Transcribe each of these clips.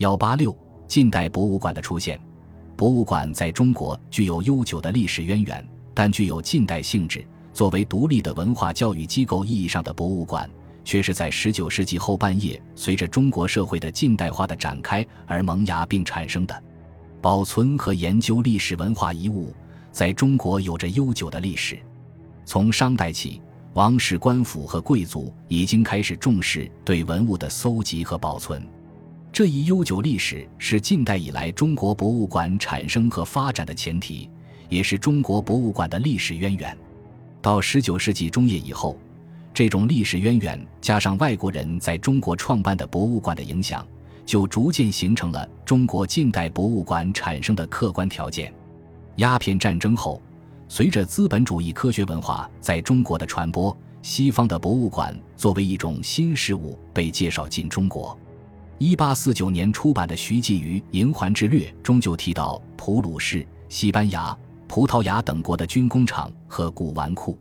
幺八六，近代博物馆的出现。博物馆在中国具有悠久的历史渊源，但具有近代性质。作为独立的文化教育机构意义上的博物馆，却是在十九世纪后半叶，随着中国社会的近代化的展开而萌芽并产生的。保存和研究历史文化遗物，在中国有着悠久的历史。从商代起，王室官府和贵族已经开始重视对文物的搜集和保存。这一悠久历史是近代以来中国博物馆产生和发展的前提，也是中国博物馆的历史渊源。到十九世纪中叶以后，这种历史渊源加上外国人在中国创办的博物馆的影响，就逐渐形成了中国近代博物馆产生的客观条件。鸦片战争后，随着资本主义科学文化在中国的传播，西方的博物馆作为一种新事物被介绍进中国。一八四九年出版的徐继于《银环志略》中就提到普鲁士、西班牙、葡萄牙等国的军工厂和古玩库。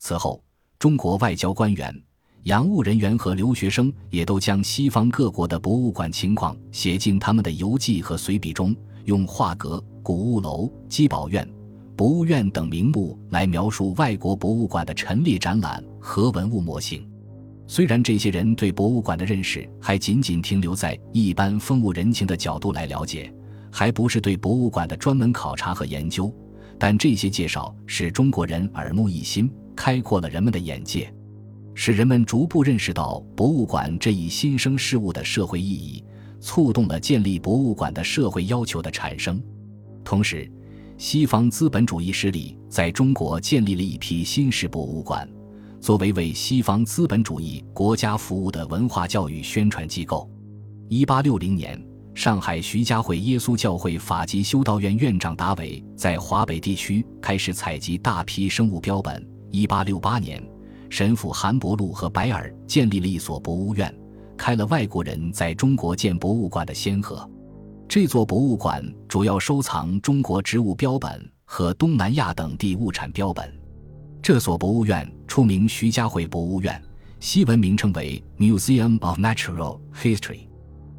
此后，中国外交官员、洋务人员和留学生也都将西方各国的博物馆情况写进他们的游记和随笔中，用画阁、古物楼、基宝院、博物院等名目来描述外国博物馆的陈列展览和文物模型。虽然这些人对博物馆的认识还仅仅停留在一般风物人情的角度来了解，还不是对博物馆的专门考察和研究，但这些介绍使中国人耳目一新，开阔了人们的眼界，使人们逐步认识到博物馆这一新生事物的社会意义，促动了建立博物馆的社会要求的产生。同时，西方资本主义势力在中国建立了一批新式博物馆。作为为西方资本主义国家服务的文化教育宣传机构，一八六零年，上海徐家汇耶稣教会法籍修道院院长达伟在华北地区开始采集大批生物标本。一八六八年，神父韩伯禄和白尔建立了一所博物院，开了外国人在中国建博物馆的先河。这座博物馆主要收藏中国植物标本和东南亚等地物产标本。这所博物院出名徐家汇博物院，西文名称为 Museum of Natural History。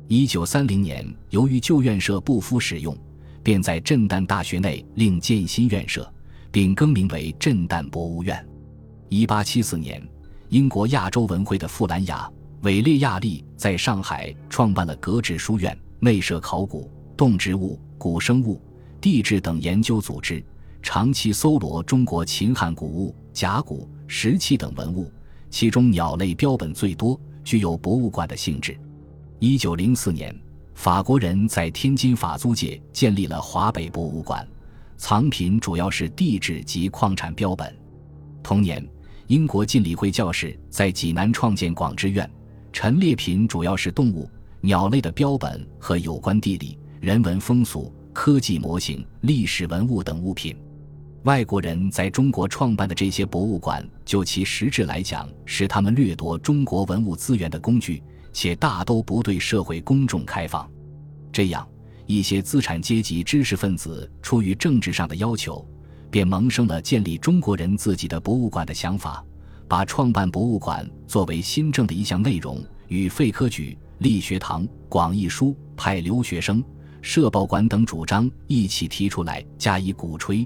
一九三零年，由于旧院舍不敷使用，便在震旦大学内另建新院舍，并更名为震旦博物院。一八七四年，英国亚洲文会的富兰雅·韦列亚利在上海创办了格致书院，内设考古、动植物、古生物、地质等研究组织。长期搜罗中国秦汉古物、甲骨、石器等文物，其中鸟类标本最多，具有博物馆的性质。一九零四年，法国人在天津法租界建立了华北博物馆，藏品主要是地质及矿产标本。同年，英国浸理会教士在济南创建广之院，陈列品主要是动物、鸟类的标本和有关地理、人文风俗、科技模型、历史文物等物品。外国人在中国创办的这些博物馆，就其实质来讲，是他们掠夺中国文物资源的工具，且大都不对社会公众开放。这样，一些资产阶级知识分子出于政治上的要求，便萌生了建立中国人自己的博物馆的想法，把创办博物馆作为新政的一项内容，与废科举、立学堂、广义书、派留学生、设报馆等主张一起提出来，加以鼓吹。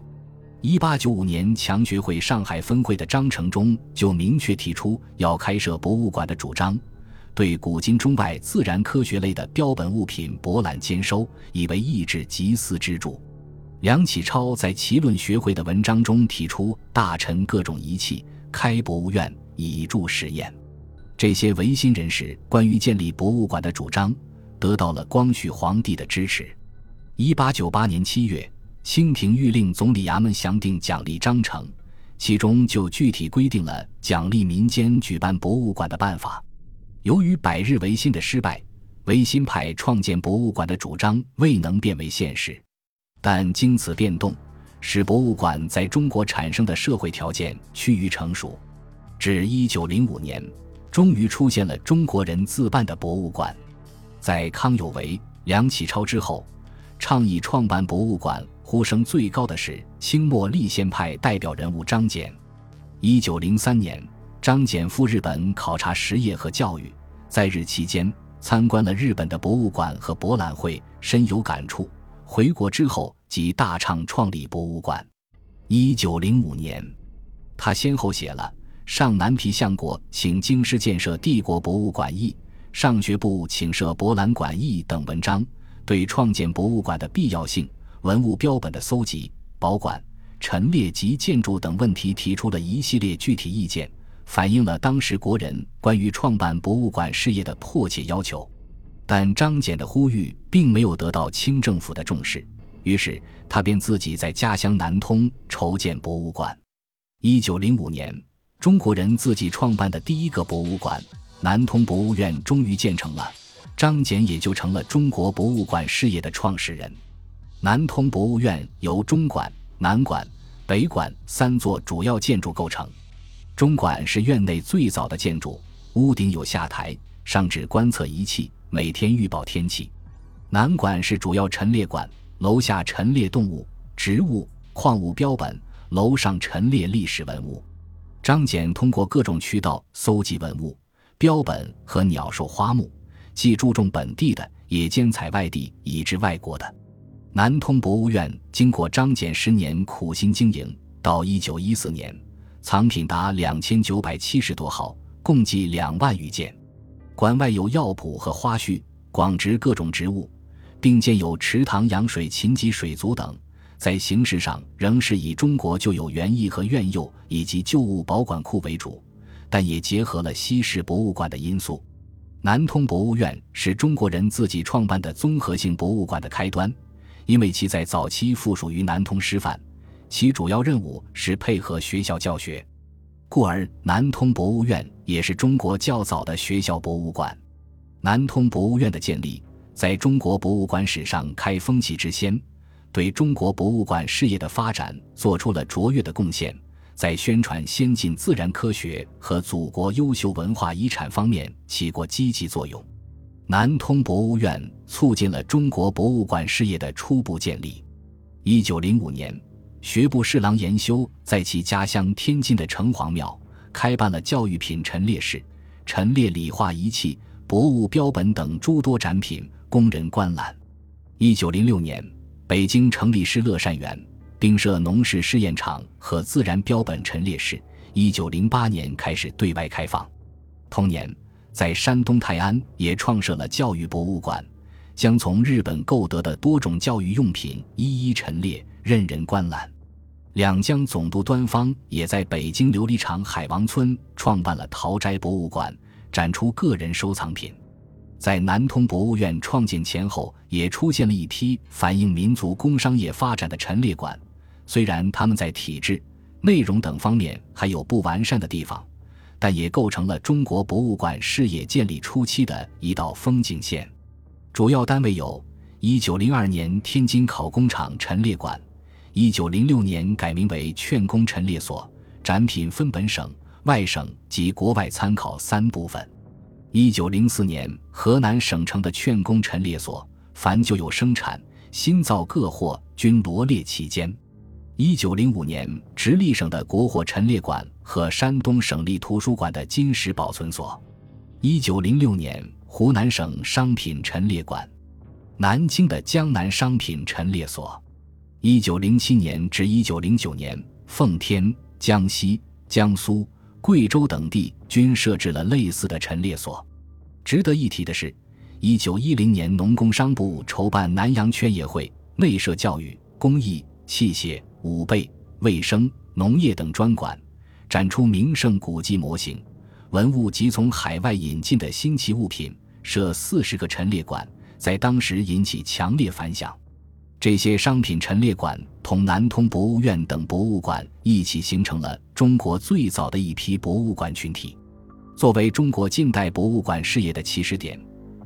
一八九五年，强学会上海分会的章程中就明确提出要开设博物馆的主张，对古今中外自然科学类的标本物品博览兼收，以为意志集思之主。梁启超在奇论学会的文章中提出，大臣各种仪器开博物院以助实验。这些维新人士关于建立博物馆的主张，得到了光绪皇帝的支持。一八九八年七月。清廷谕令总理衙门详定奖励章程，其中就具体规定了奖励民间举办博物馆的办法。由于百日维新的失败，维新派创建博物馆的主张未能变为现实。但经此变动，使博物馆在中国产生的社会条件趋于成熟。至一九零五年，终于出现了中国人自办的博物馆。在康有为、梁启超之后，倡议创办博物馆。呼声最高的是清末立宪派代表人物张謇。一九零三年，张謇赴日本考察实业和教育，在日期间，参观了日本的博物馆和博览会，深有感触。回国之后，即大畅创立博物馆。一九零五年，他先后写了《上南皮相国请京师建设帝国博物馆议》《上学部请设博览馆议》等文章，对创建博物馆的必要性、文物标本的搜集、保管、陈列及建筑等问题提出了一系列具体意见，反映了当时国人关于创办博物馆事业的迫切要求。但张謇的呼吁并没有得到清政府的重视，于是他便自己在家乡南通筹建博物馆。一九零五年，中国人自己创办的第一个博物馆——南通博物院终于建成了，张謇也就成了中国博物馆事业的创始人。南通博物院由中馆、南馆、北馆三座主要建筑构成，中馆是院内最早的建筑，屋顶有下台，上置观测仪器。每天预报天气。南馆是主要陈列馆，楼下陈列动物、植物、矿物标本，楼上陈列历史文物。张謇通过各种渠道搜集文物、标本和鸟兽花木，既注重本地的，也兼采外地以至外国的。南通博物院经过张謇十年苦心经营，到一九一四年，藏品达两千九百七十多号，共计两万余件。馆外有药谱和花序，广植各种植物，并建有池塘养水禽及水族等。在形式上仍是以中国旧有园艺和院囿以及旧物保管库为主，但也结合了西式博物馆的因素。南通博物院是中国人自己创办的综合性博物馆的开端，因为其在早期附属于南通师范，其主要任务是配合学校教学。故而，南通博物院也是中国较早的学校博物馆。南通博物院的建立，在中国博物馆史上开风气之先，对中国博物馆事业的发展做出了卓越的贡献，在宣传先进自然科学和祖国优秀文化遗产方面起过积极作用。南通博物院促进了中国博物馆事业的初步建立。一九零五年。学部侍郎严修在其家乡天津的城隍庙开办了教育品陈列室，陈列理化仪器、博物标本等诸多展品，供人观览。一九零六年，北京成立师乐善园，并设农事试验场和自然标本陈列室。一九零八年开始对外开放。同年，在山东泰安也创设了教育博物馆，将从日本购得的多种教育用品一一陈列。任人观览，两江总督端方也在北京琉璃厂海王村创办了陶斋博物馆，展出个人收藏品。在南通博物院创建前后，也出现了一批反映民族工商业发展的陈列馆。虽然他们在体制、内容等方面还有不完善的地方，但也构成了中国博物馆事业建立初期的一道风景线。主要单位有：一九零二年天津考工厂陈列馆。一九零六年改名为劝工陈列所，展品分本省、外省及国外参考三部分。一九零四年河南省城的劝工陈列所，凡旧有生产、新造各货均罗列其间。一九零五年直隶省的国货陈列馆和山东省立图书馆的金石保存所。一九零六年湖南省商品陈列馆，南京的江南商品陈列所。一九零七年至一九零九年，奉天、江西、江苏、贵州等地均设置了类似的陈列所。值得一提的是，一九一零年农工商部筹办南洋劝业会，内设教育、工艺、器械、武备、卫生、农业等专馆，展出名胜古迹模型、文物及从海外引进的新奇物品，设四十个陈列馆，在当时引起强烈反响。这些商品陈列馆同南通博物院等博物馆一起形成了中国最早的一批博物馆群体。作为中国近代博物馆事业的起始点，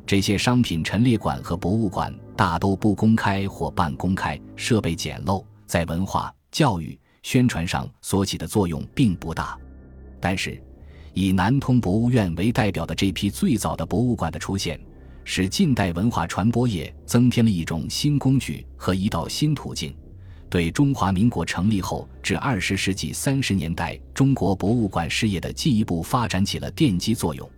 这些商品陈列馆和博物馆大都不公开或半公开，设备简陋，在文化、教育、宣传上所起的作用并不大。但是，以南通博物院为代表的这批最早的博物馆的出现。使近代文化传播业增添了一种新工具和一道新途径，对中华民国成立后至二十世纪三十年代中国博物馆事业的进一步发展起了奠基作用。